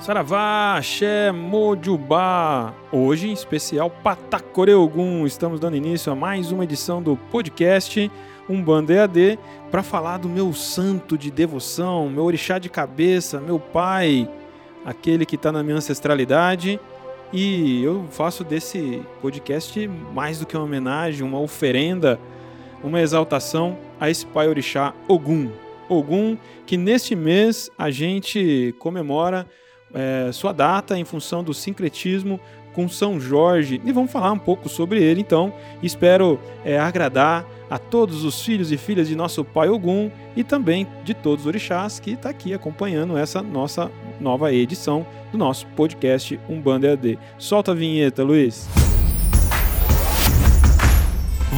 Saravá, Axé, Mojubá. Hoje, em especial, Patacoreogum. Estamos dando início a mais uma edição do podcast Umbanda EAD para falar do meu santo de devoção, meu orixá de cabeça, meu pai, aquele que está na minha ancestralidade. E eu faço desse podcast mais do que uma homenagem, uma oferenda, uma exaltação a esse pai orixá Ogum. Ogum, que neste mês a gente comemora é, sua data em função do sincretismo com São Jorge e vamos falar um pouco sobre ele então. Espero é, agradar a todos os filhos e filhas de nosso pai Ogum e também de todos os orixás que está aqui acompanhando essa nossa nova edição do nosso podcast Umbanda EAD. Solta a vinheta, Luiz.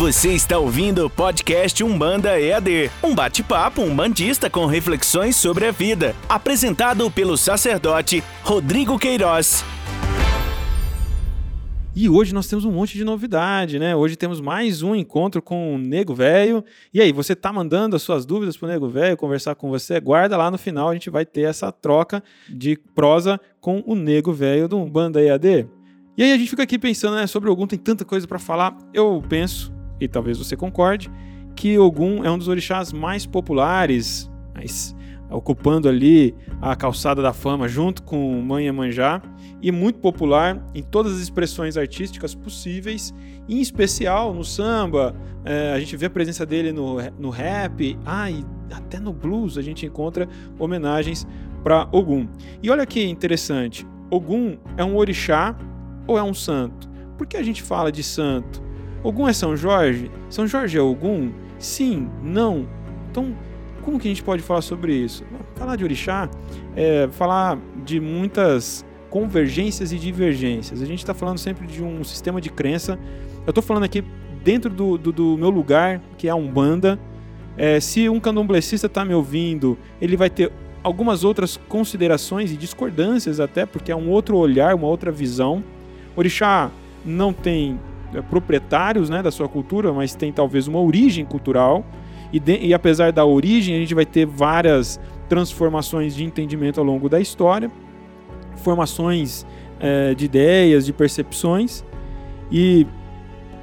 Você está ouvindo o podcast Umbanda EAD, um bate-papo umbandista com reflexões sobre a vida, apresentado pelo sacerdote Rodrigo Queiroz. E hoje nós temos um monte de novidade, né? Hoje temos mais um encontro com o Nego Velho. E aí, você tá mandando as suas dúvidas pro Nego Velho conversar com você? Guarda lá no final, a gente vai ter essa troca de prosa com o Nego Velho do Umbanda EAD. E aí a gente fica aqui pensando, né, sobre Ogum tem tanta coisa para falar. Eu penso e talvez você concorde, que Ogum é um dos orixás mais populares, mas ocupando ali a calçada da fama junto com Manha Manjá e muito popular em todas as expressões artísticas possíveis, em especial no samba. É, a gente vê a presença dele no, no rap, ah, e até no blues a gente encontra homenagens para Ogum. E olha que interessante, Ogum é um orixá ou é um santo? Por que a gente fala de santo? Ogum é São Jorge? São Jorge é Ogum? Sim, não. Então, como que a gente pode falar sobre isso? Falar de orixá é falar de muitas convergências e divergências. A gente está falando sempre de um sistema de crença. Eu estou falando aqui dentro do, do, do, meu lugar, que é a Umbanda. É, se um candomblessista está me ouvindo, ele vai ter algumas outras considerações e discordâncias até, porque é um outro olhar, uma outra visão. Orixá não tem proprietários né, da sua cultura, mas tem talvez uma origem cultural. E, de, e apesar da origem, a gente vai ter várias transformações de entendimento ao longo da história, formações é, de ideias, de percepções. E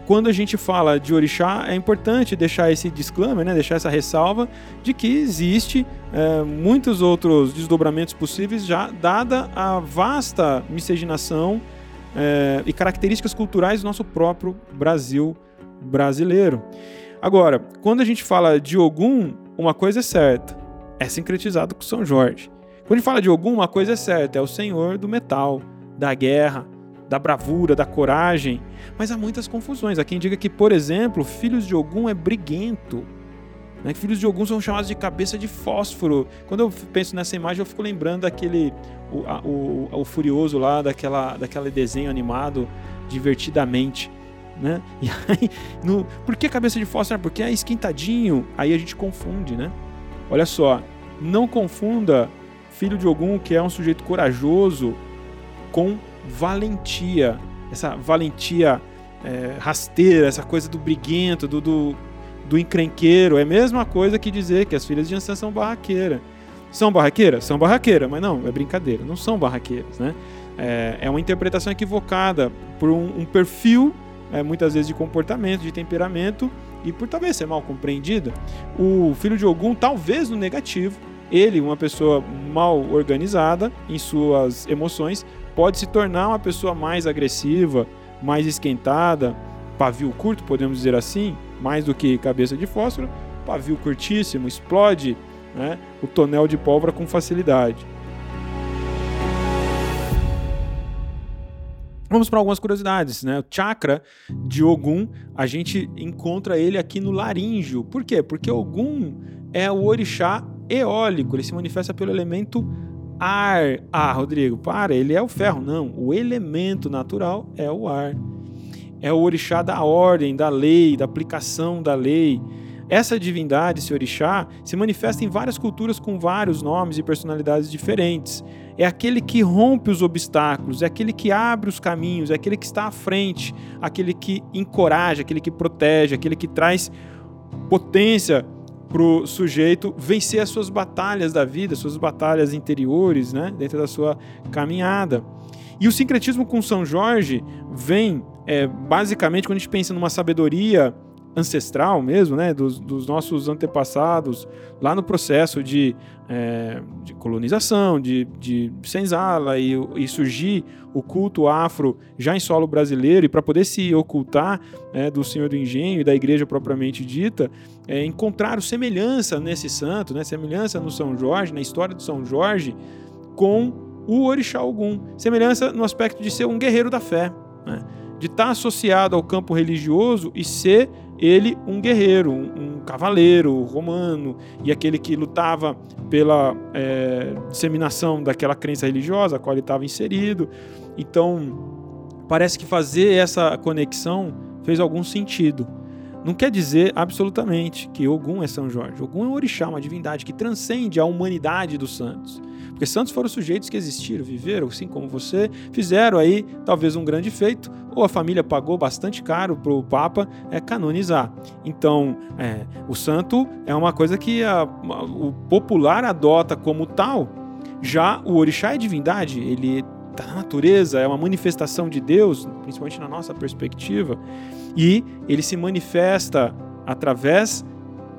quando a gente fala de orixá, é importante deixar esse disclaimer, né, deixar essa ressalva de que existe é, muitos outros desdobramentos possíveis já, dada a vasta miscigenação é, e características culturais do nosso próprio Brasil brasileiro. Agora, quando a gente fala de Ogum, uma coisa é certa, é sincretizado com São Jorge. Quando a gente fala de Ogum, uma coisa é certa, é o senhor do metal, da guerra, da bravura, da coragem. Mas há muitas confusões. Há quem diga que, por exemplo, filhos de Ogum é briguento. Né? Filhos de Ogum são chamados de cabeça de fósforo. Quando eu penso nessa imagem, eu fico lembrando daquele. O, a, o, o Furioso lá, daquela, daquele desenho animado divertidamente. Né? E aí, no, por que cabeça de fósforo? Porque é esquentadinho. Aí a gente confunde, né? Olha só, não confunda filho de Ogum, que é um sujeito corajoso, com valentia. Essa valentia é, rasteira, essa coisa do briguento, do, do do encrenqueiro é a mesma coisa que dizer que as filhas de Ansan são barraqueiras. São barraqueiras? São barraqueiras, mas não, é brincadeira, não são barraqueiras, né? É, é uma interpretação equivocada por um, um perfil, é, muitas vezes de comportamento, de temperamento, e por talvez ser mal compreendida. O filho de Ogum, talvez no negativo, ele, uma pessoa mal organizada em suas emoções, pode se tornar uma pessoa mais agressiva, mais esquentada, pavio curto, podemos dizer assim, mais do que cabeça de fósforo, pavio curtíssimo, explode né, o tonel de pólvora com facilidade. Vamos para algumas curiosidades, né? O chakra de Ogum, a gente encontra ele aqui no laríngeo. Por quê? Porque Ogum é o orixá eólico, ele se manifesta pelo elemento ar. Ah, Rodrigo, para, ele é o ferro. Não, o elemento natural é o ar é o orixá da ordem, da lei, da aplicação da lei. Essa divindade, esse orixá, se manifesta em várias culturas com vários nomes e personalidades diferentes. É aquele que rompe os obstáculos, é aquele que abre os caminhos, é aquele que está à frente, aquele que encoraja, aquele que protege, aquele que traz potência pro sujeito vencer as suas batalhas da vida, suas batalhas interiores, né, dentro da sua caminhada. E o sincretismo com São Jorge vem é, basicamente quando a gente pensa numa sabedoria ancestral mesmo, né, dos, dos nossos antepassados, lá no processo de, é, de colonização, de, de senzala e, e, surgir o culto afro já em solo brasileiro e para poder se ocultar é, do Senhor do Engenho e da igreja propriamente dita, é, encontraram semelhança nesse santo, né, semelhança no São Jorge, na história do São Jorge, com o Orixá Ogum, semelhança no aspecto de ser um guerreiro da fé, né, de estar tá associado ao campo religioso e ser ele um guerreiro, um, um cavaleiro romano e aquele que lutava pela é, disseminação daquela crença religiosa a qual ele estava inserido. Então, parece que fazer essa conexão fez algum sentido. Não quer dizer absolutamente que Ogum é São Jorge. Ogum é um orixá, uma divindade que transcende a humanidade dos santos. Porque santos foram sujeitos que existiram, viveram, assim como você, fizeram aí talvez um grande feito, ou a família pagou bastante caro para o Papa é, canonizar. Então, é, o santo é uma coisa que a, a, o popular adota como tal. Já o orixá é divindade, ele está na natureza, é uma manifestação de Deus, principalmente na nossa perspectiva, e ele se manifesta através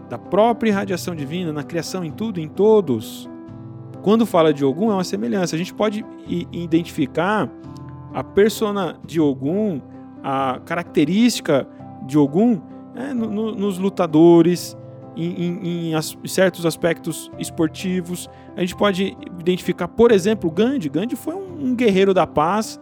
da própria irradiação divina, na criação, em tudo, em todos. Quando fala de Ogum, é uma semelhança. A gente pode identificar a persona de Ogum, a característica de Ogum é, no, no, nos lutadores, em, em, em, certos aspectos esportivos. A gente pode identificar, por exemplo, Gandhi. Gandhi foi um, guerreiro da paz.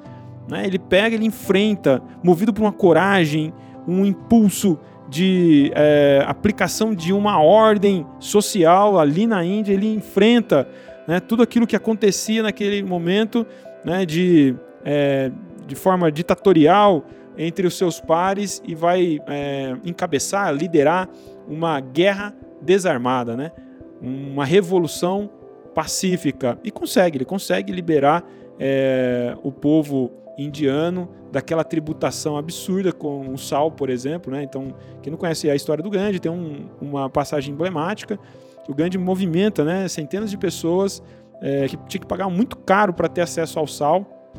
Né? Ele pega, ele enfrenta, movido por uma coragem, um impulso de é, aplicação de uma ordem social ali na Índia. Ele enfrenta né, tudo aquilo que acontecia naquele momento né, de é, de forma ditatorial entre os seus pares e vai é, encabeçar, liderar uma guerra desarmada, né? uma revolução pacífica. E consegue, ele consegue liberar é, o povo indiano daquela tributação absurda com o sal, por exemplo. Né? Então, quem não conhece a história do Gandhi, tem um, uma passagem emblemática. O Gandhi movimenta né, centenas de pessoas é, que tinham que pagar muito caro para ter acesso ao sal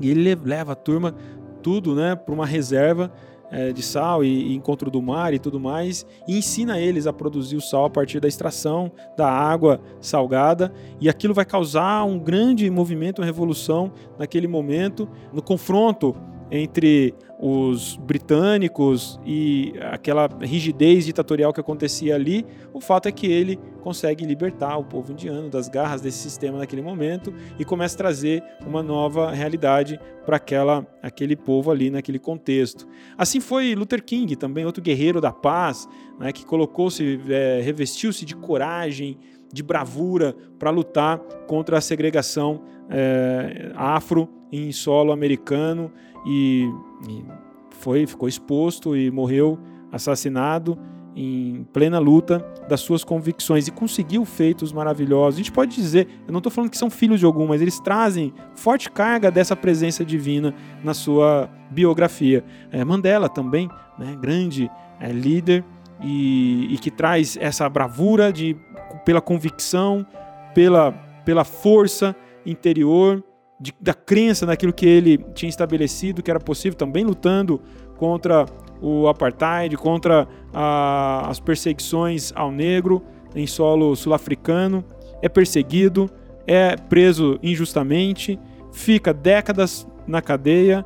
e ele leva a turma tudo né, para uma reserva é, de sal e, e, encontro do mar e tudo mais, e ensina eles a produzir o sal a partir da extração da água salgada, e aquilo vai causar um grande movimento, uma revolução naquele momento, no confronto entre os britânicos e aquela rigidez ditatorial que acontecia ali, o fato é que ele consegue libertar o povo indiano das garras desse sistema naquele momento e começa a trazer uma nova realidade para aquela aquele povo ali naquele contexto. Assim foi Luther King, também outro guerreiro da paz, né, que colocou-se, é, revestiu-se de coragem, de bravura para lutar contra a segregação é, afro em solo americano e, e foi, ficou exposto e morreu assassinado em plena luta das suas convicções e conseguiu feitos maravilhosos. A gente pode dizer, eu não estou falando que são filhos de algum, mas eles trazem forte carga dessa presença divina na sua biografia. É, Mandela também, né, grande é, líder e, e, que traz essa bravura de, pela convicção, pela, pela força interior de, da crença naquilo que ele tinha estabelecido que era possível, também lutando contra o apartheid, contra a, as perseguições ao negro em solo sul-africano, é perseguido, é preso injustamente, fica décadas na cadeia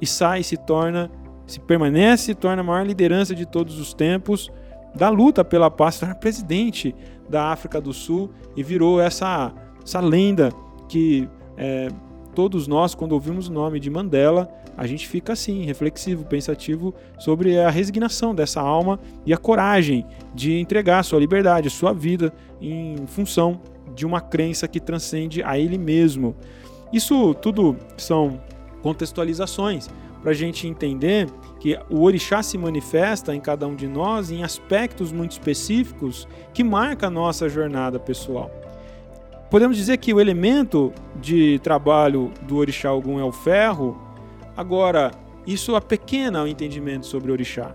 e sai se torna, se permanece, se torna a maior liderança de todos os tempos da luta pela paz, se torna presidente da África do Sul e virou essa, essa lenda que é, todos nós, quando ouvimos o nome de Mandela, a gente fica assim, reflexivo, pensativo sobre a resignação dessa alma e a coragem de entregar sua liberdade, sua vida em função de uma crença que transcende a ele mesmo. Isso tudo são contextualizações para a gente entender que o orixá se manifesta em cada um de nós em aspectos muito específicos que marcam a nossa jornada pessoal. Podemos dizer que o elemento de trabalho do orixá algum é o ferro. Agora, isso apequena o entendimento sobre o orixá.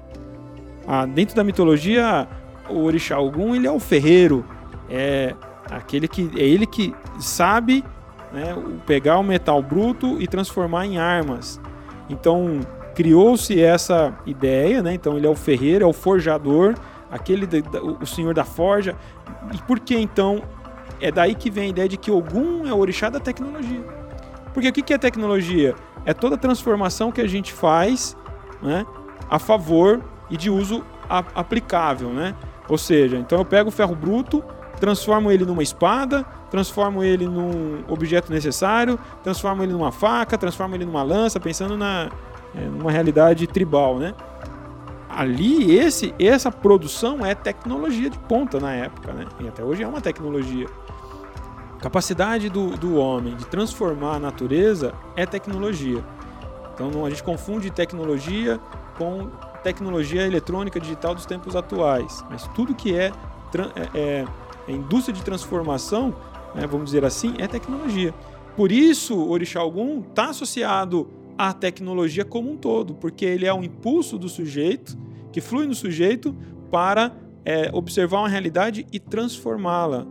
Ah, dentro da mitologia, o orixá Ogum ele é o ferreiro, é aquele que é ele que sabe né, pegar o metal bruto e transformar em armas. Então criou-se essa ideia, né? Então ele é o ferreiro, é o forjador, aquele de, o senhor da forja. E por que então é daí que vem a ideia de que Ogum é o orixá da tecnologia? Porque o que é tecnologia? É toda transformação que a gente faz, né, a favor e de uso aplicável, né? Ou seja, então eu pego o ferro bruto, transformo ele numa espada, transformo ele num objeto necessário, transformo ele numa faca, transformo ele numa lança, pensando na é, numa realidade tribal, né? Ali esse essa produção é tecnologia de ponta na época, né? E até hoje é uma tecnologia. Capacidade do, do homem de transformar a natureza é tecnologia. Então a gente confunde tecnologia com tecnologia eletrônica digital dos tempos atuais. Mas tudo que é, é, é, é indústria de transformação, né, vamos dizer assim, é tecnologia. Por isso, Orixá Algum está associado à tecnologia como um todo, porque ele é um impulso do sujeito, que flui no sujeito para é, observar uma realidade e transformá-la,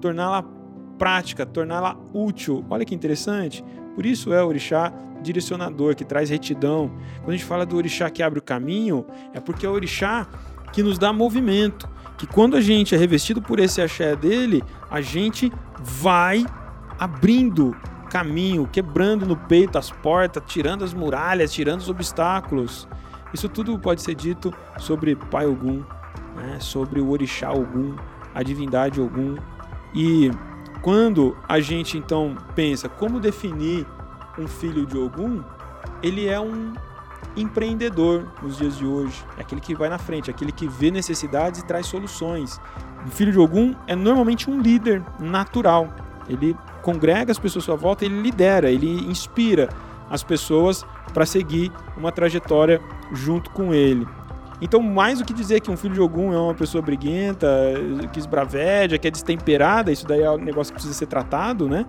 torná-la prática, torná-la útil. Olha que interessante. Por isso é o orixá direcionador, que traz retidão. Quando a gente fala do orixá que abre o caminho, é porque é o orixá que nos dá movimento. Que quando a gente é revestido por esse axé dele, a gente vai abrindo caminho, quebrando no peito as portas, tirando as muralhas, tirando os obstáculos. Isso tudo pode ser dito sobre Pai Ogum, né? sobre o Orixá Ogum, a divindade Ogum. E quando a gente então pensa como definir um filho de Ogum, ele é um empreendedor nos dias de hoje. É aquele que vai na frente, aquele que vê necessidades e traz soluções. Um filho de Ogum é normalmente um líder natural. Ele congrega as pessoas à sua volta, ele lidera, ele inspira as pessoas para seguir uma trajetória junto com ele. Então, mais do que dizer que um filho de Ogum é uma pessoa briguenta, que esbraveja, que é destemperada, isso daí é um negócio que precisa ser tratado, né?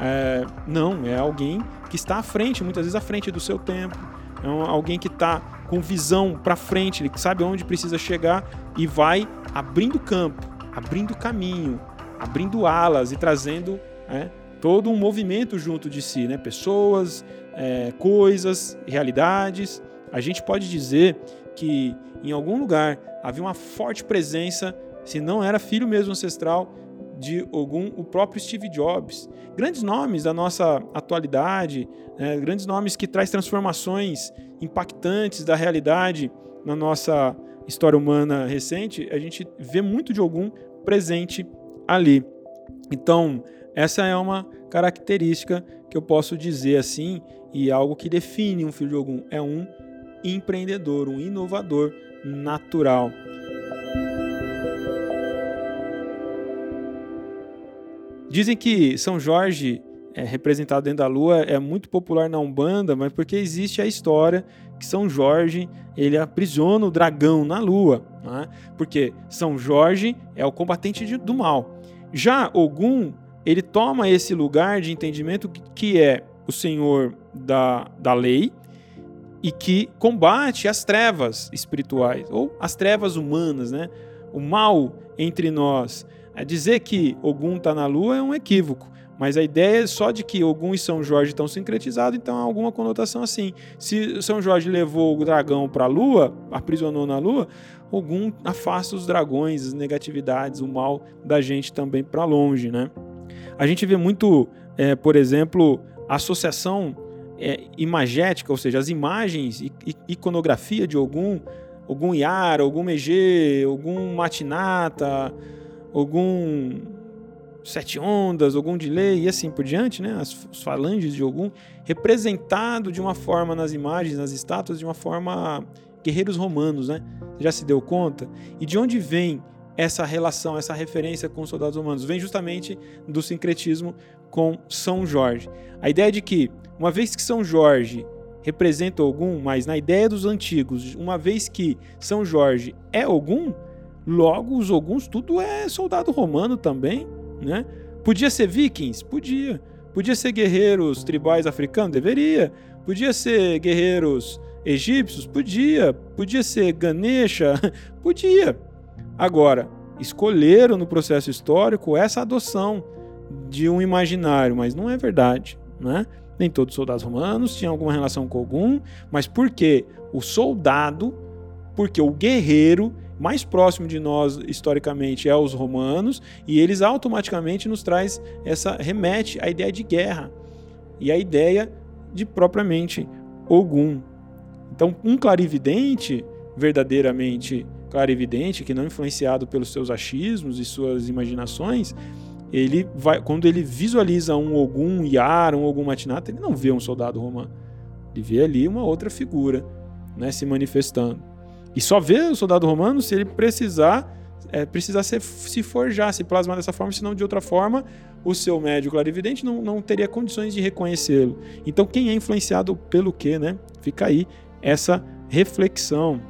É, não, é alguém que está à frente, muitas vezes à frente do seu tempo. É um, alguém que está com visão para frente, ele sabe onde precisa chegar e vai abrindo campo, abrindo caminho, abrindo alas e trazendo é, todo um movimento junto de si, né? Pessoas, é, coisas, realidades. A gente pode dizer que em algum lugar havia uma forte presença, se não era filho mesmo ancestral de algum o próprio Steve Jobs. Grandes nomes da nossa atualidade, né, grandes nomes que traz transformações impactantes da realidade na nossa história humana recente, a gente vê muito de algum presente ali. Então, essa é uma característica que eu posso dizer assim, e algo que define um filho de algum é um empreendedor, um inovador natural. Dizem que São Jorge, é, representado dentro da lua, é muito popular na Umbanda, mas porque existe a história que São Jorge ele aprisiona o dragão na lua. Né? Porque São Jorge é o combatente de, do mal. Já Ogum, ele toma esse lugar de entendimento que é o senhor da, da lei, e que combate as trevas espirituais ou as trevas humanas, né? O mal entre nós. É dizer que Ogum está na Lua é um equívoco, mas a ideia é só de que Ogum e São Jorge estão sincretizados, então há alguma conotação assim. Se São Jorge levou o dragão para a Lua, aprisionou na Lua, Ogum afasta os dragões, as negatividades, o mal da gente também para longe, né? A gente vê muito, é, por exemplo, associação é, imagética, ou seja, as imagens e iconografia de algum algum Yara, algum Megê, algum Matinata, algum Sete Ondas, algum Delay e assim por diante, né? As, as falanges de algum representado de uma forma nas imagens, nas estátuas, de uma forma guerreiros romanos, né? Já se deu conta? E de onde vem essa relação, essa referência com os soldados romanos? Vem justamente do sincretismo com São Jorge. A ideia de que uma vez que São Jorge representa algum, mas na ideia dos antigos, uma vez que São Jorge é algum, logo os alguns tudo é soldado romano também, né? Podia ser vikings? Podia. Podia ser guerreiros tribais africanos? Deveria. Podia ser guerreiros egípcios? Podia. Podia ser Ganesha? Podia. Agora, escolheram no processo histórico essa adoção de um imaginário, mas não é verdade, né? Nem todos os soldados romanos tinham alguma relação com algum, mas porque o soldado, porque o guerreiro mais próximo de nós historicamente é os romanos e eles automaticamente nos traz essa remete à ideia de guerra e a ideia de propriamente Ogum. Então, um clarividente verdadeiramente clarividente, que não influenciado pelos seus achismos e suas imaginações, ele vai, quando ele visualiza um Ogum Yara, um Ogum Matinata, ele não vê um soldado romano. Ele vê ali uma outra figura né, se manifestando. E só vê o soldado romano se ele precisar é, precisar se, se forjar, se plasmar dessa forma, senão de outra forma o seu médio clarividente não, não teria condições de reconhecê-lo. Então quem é influenciado pelo quê, né? Fica aí essa reflexão.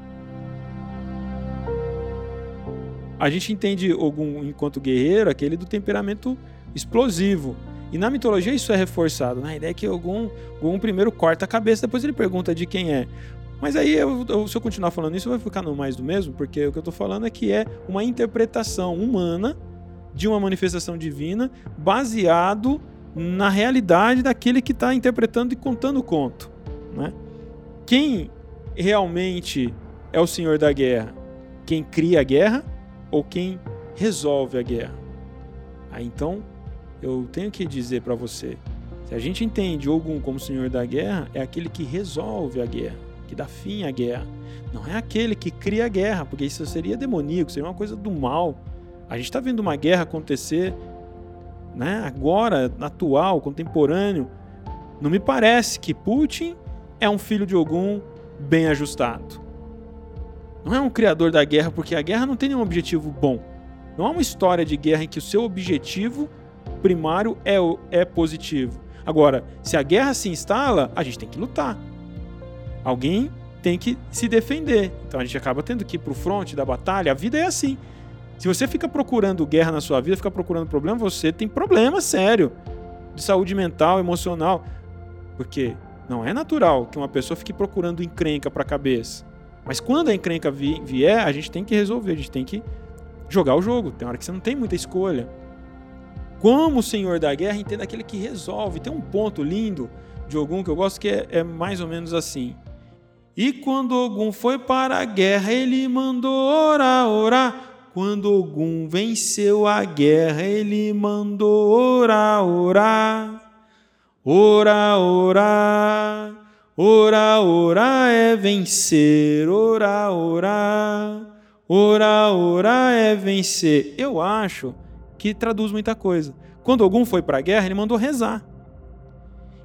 A gente entende Ogum enquanto guerreiro, aquele do temperamento explosivo. E na mitologia isso é reforçado. Na né? ideia é que Ogum, Ogum primeiro corta a cabeça, depois ele pergunta de quem é. Mas aí, eu, eu, se eu continuar falando isso, vai ficar no mais do mesmo, porque o que eu estou falando é que é uma interpretação humana de uma manifestação divina baseado na realidade daquele que está interpretando e contando o conto. Né? Quem realmente é o senhor da guerra? Quem cria a guerra ou quem resolve a guerra. Aí então, eu tenho que dizer para você, se a gente entende Ogum como senhor da guerra, é aquele que resolve a guerra, que dá fim à guerra. Não é aquele que cria a guerra, porque isso seria demoníaco, seria uma coisa do mal. A gente está vendo uma guerra acontecer, né? Agora, atual, contemporâneo. Não me parece que Putin é um filho de Ogum bem ajustado. Não é um criador da guerra, porque a guerra não tem nenhum objetivo bom. Não é uma história de guerra em que o seu objetivo primário é, é positivo. Agora, se a guerra se instala, a gente tem que lutar. Alguém tem que se defender. Então a gente acaba tendo que ir para o fronte da batalha. A vida é assim. Se você fica procurando guerra na sua vida, fica procurando problema, você tem problema sério de saúde mental, emocional. Porque não é natural que uma pessoa fique procurando encrenca para a cabeça. Mas quando a encrenca vier, a gente tem que resolver, a gente tem que jogar o jogo. Tem hora que você não tem muita escolha. Como o senhor da guerra, entenda aquele que resolve. Tem um ponto lindo de Ogum que eu gosto que é, é mais ou menos assim. E quando Ogum foi para a guerra, ele mandou orar, orar. Quando Ogum venceu a guerra, ele mandou orar, orar. Orar, orar. Ora, ora é vencer, ora, ora, ora, ora é vencer. Eu acho que traduz muita coisa. Quando algum foi para a guerra, ele mandou rezar.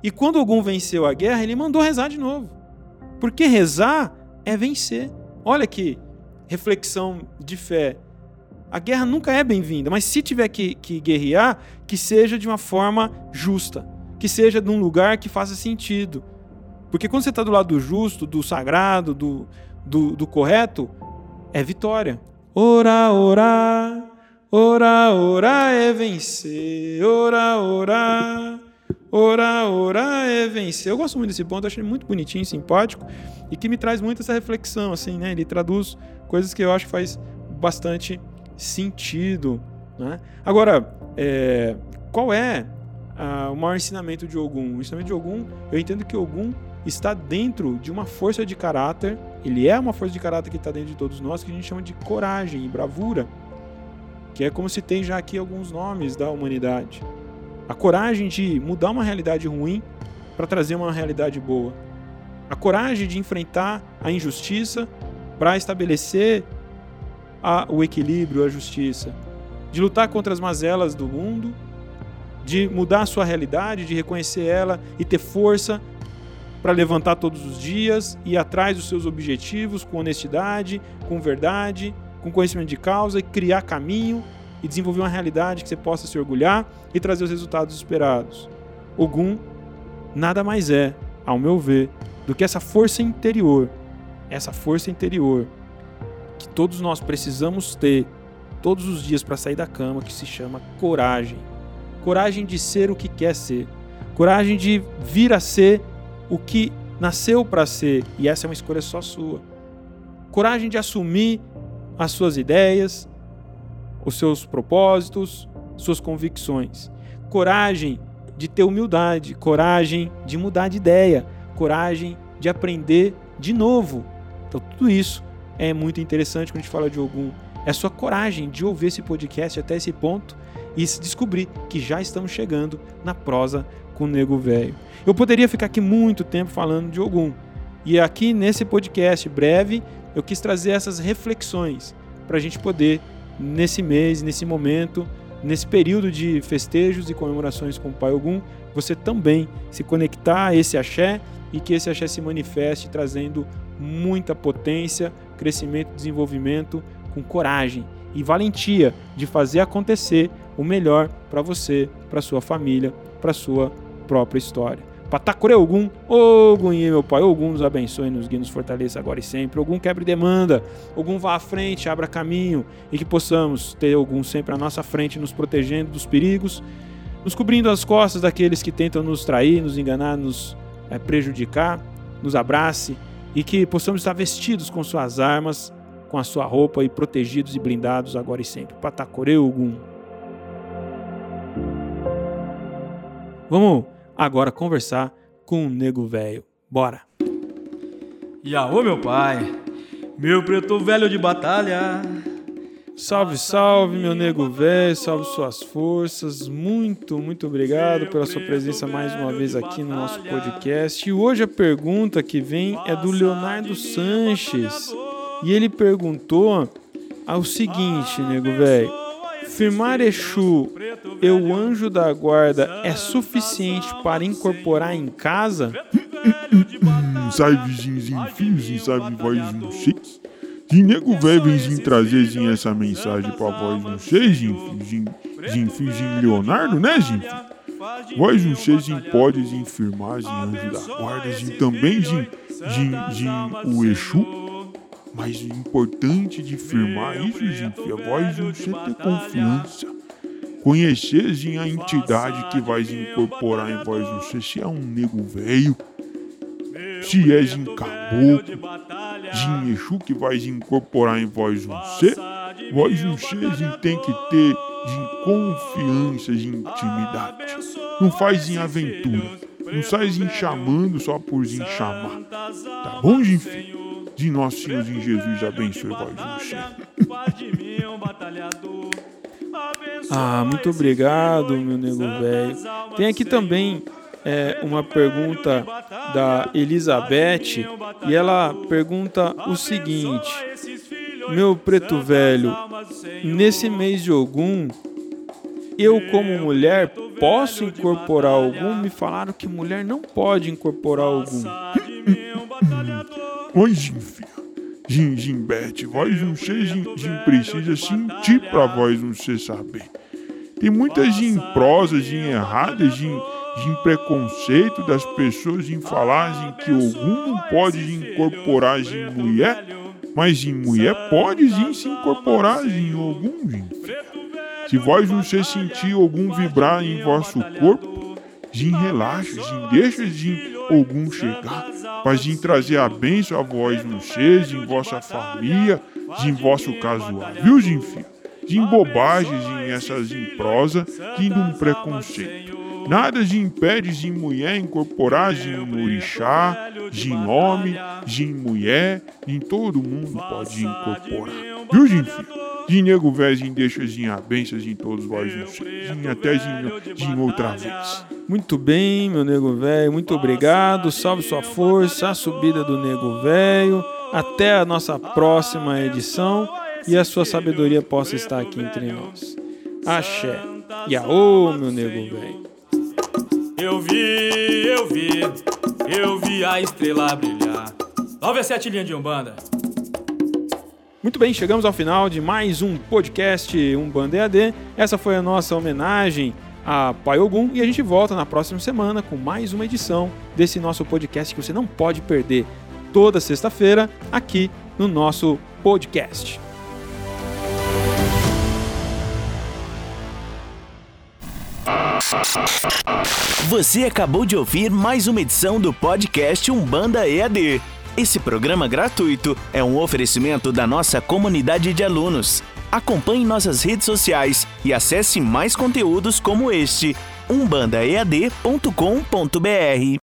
E quando algum venceu a guerra, ele mandou rezar de novo. Porque rezar é vencer. Olha que reflexão de fé. A guerra nunca é bem-vinda, mas se tiver que, que guerrear, que seja de uma forma justa, que seja de um lugar que faça sentido porque quando você está do lado do justo, do sagrado, do, do, do correto, é vitória. Ora, ora, ora, ora é vencer. Ora, ora, ora, ora é vencer. Eu gosto muito desse ponto, acho ele muito bonitinho, simpático e que me traz muito essa reflexão, assim, né? Ele traduz coisas que eu acho que faz bastante sentido, né? Agora, é, qual é o maior ensinamento de Ogum? O ensinamento de Ogum, eu entendo que Ogum está dentro de uma força de caráter, ele é uma força de caráter que está dentro de todos nós, que a gente chama de coragem e bravura, que é como se tem já aqui alguns nomes da humanidade. A coragem de mudar uma realidade ruim para trazer uma realidade boa. A coragem de enfrentar a injustiça para estabelecer a, o equilíbrio, a justiça. De lutar contra as mazelas do mundo, de mudar a sua realidade, de reconhecer ela e ter força para levantar todos os dias, ir atrás dos seus objetivos com honestidade, com verdade, com conhecimento de causa e criar caminho e desenvolver uma realidade que você possa se orgulhar e trazer os resultados esperados. Ogum nada mais é, ao meu ver, do que essa força interior, essa força interior que todos nós precisamos ter todos os dias para sair da cama, que se chama coragem. Coragem de ser o que quer ser. Coragem de vir a ser o que nasceu para ser, e essa é uma escolha só sua. Coragem de assumir as suas ideias, os seus propósitos, suas convicções. Coragem de ter humildade, coragem de mudar de ideia, coragem de aprender de novo. Então, tudo isso é muito interessante quando a gente fala de Ogum. É sua coragem de ouvir esse podcast até esse ponto e se descobrir que já estamos chegando na prosa com o Nego Velho. Eu poderia ficar aqui muito tempo falando de Ogum. E aqui nesse podcast breve, eu quis trazer essas reflexões para a gente poder, nesse mês, nesse momento, nesse período de festejos e comemorações com o Pai Ogum, você também se conectar a esse axé e que esse axé se manifeste trazendo muita potência, crescimento, desenvolvimento, com coragem e valentia de fazer acontecer o melhor para você, para sua família, para sua própria história. Patacure Ogum, Ogum e meu pai, Ogum nos abençoe, nos guie, nos fortaleça agora e sempre. Ogum quebre demanda, Ogum vá à frente, abra caminho e que possamos ter Ogum sempre à nossa frente, nos protegendo dos perigos, nos cobrindo as costas daqueles que tentam nos trair, nos enganar, nos é, prejudicar, nos abrace e que possamos estar vestidos com suas armas, com a sua roupa e protegidos e blindados agora e sempre. Patacore Ogum. Vamos agora conversar com o nego velho. Bora! Yaô, meu pai, meu preto velho de batalha. Salve, salve, meu nego velho, salve suas forças. Muito, muito obrigado pela sua presença mais uma vez aqui no nosso podcast. E hoje a pergunta que vem é do Leonardo Sanches. E ele perguntou ao seguinte, nego velho: Firmar Exu, eu anjo da guarda, é suficiente para incorporar em casa? sai vizinho fios, sabe voz no seis. De nego velho trazer essa mensagem pra voz no seis, Zin Zin Leonardo, né, Zin? Voz no seis, Zin pode Zin firmar, Zin anjo da guarda, Zin também, Zin o Exu. Mas o importante de firmar. Isso, gente, é de você ter confiança. Conhecer gente, a entidade que vai incorporar em voz de você, se é um nego velho, se é em caboclo, de Exu que vai incorporar em voz de você, voz de você tem que ter de confiança, de intimidade. Não faz em aventura, não sai em chamando só por em chamar. Tá bom, gente? De nosso Senhor em Jesus abençoe você. Ah, muito obrigado, meu nego velho. Tem aqui também é, uma pergunta da Elizabeth e ela pergunta o seguinte: Meu preto velho, nesse mês de Ogum, eu como mulher posso incorporar algum? Me falaram que mulher não pode incorporar algum. Oi, Ginfia. Gin, Gimbete, voz não ser Gin, Gin precisa sentir pra voz não ser saber. Tem muita Gin prosa, Gin errada, Gin, Gin preconceito das pessoas em falar que algum não pode incorporar Gin mulher, mas Gin mulher pode Gin se incorporar Gin algum Gin. Se vós não se sentir algum vibrar em vosso corpo, Gin relaxa, Gin deixa Gin algum chegar, de trazer a bênção a vós no seja, em vossa família, em vosso casual, viu, Ginfia? De bobagens em essas em prosa, de um preconceito. Nada de impede de mulher incorporar de orixá, de homem, de mulher, em todo mundo pode incorporar. Viu? De nego velho, deixa a bênção em todos vós, até de outra vez. Muito bem, meu nego velho, muito obrigado. Salve sua força, a subida do nego velho. Até a nossa próxima edição e a sua sabedoria possa estar aqui entre nós. Axé. E aô, meu nego velho. Eu vi, eu vi, eu vi a estrela brilhar. 97 linha de Umbanda. Muito bem, chegamos ao final de mais um podcast Umbanda EAD. Essa foi a nossa homenagem a Pai Ogum e a gente volta na próxima semana com mais uma edição desse nosso podcast que você não pode perder toda sexta-feira aqui no nosso podcast. Você acabou de ouvir mais uma edição do podcast Umbanda EAD. Esse programa gratuito é um oferecimento da nossa comunidade de alunos. Acompanhe nossas redes sociais e acesse mais conteúdos como este umbandaead.com.br.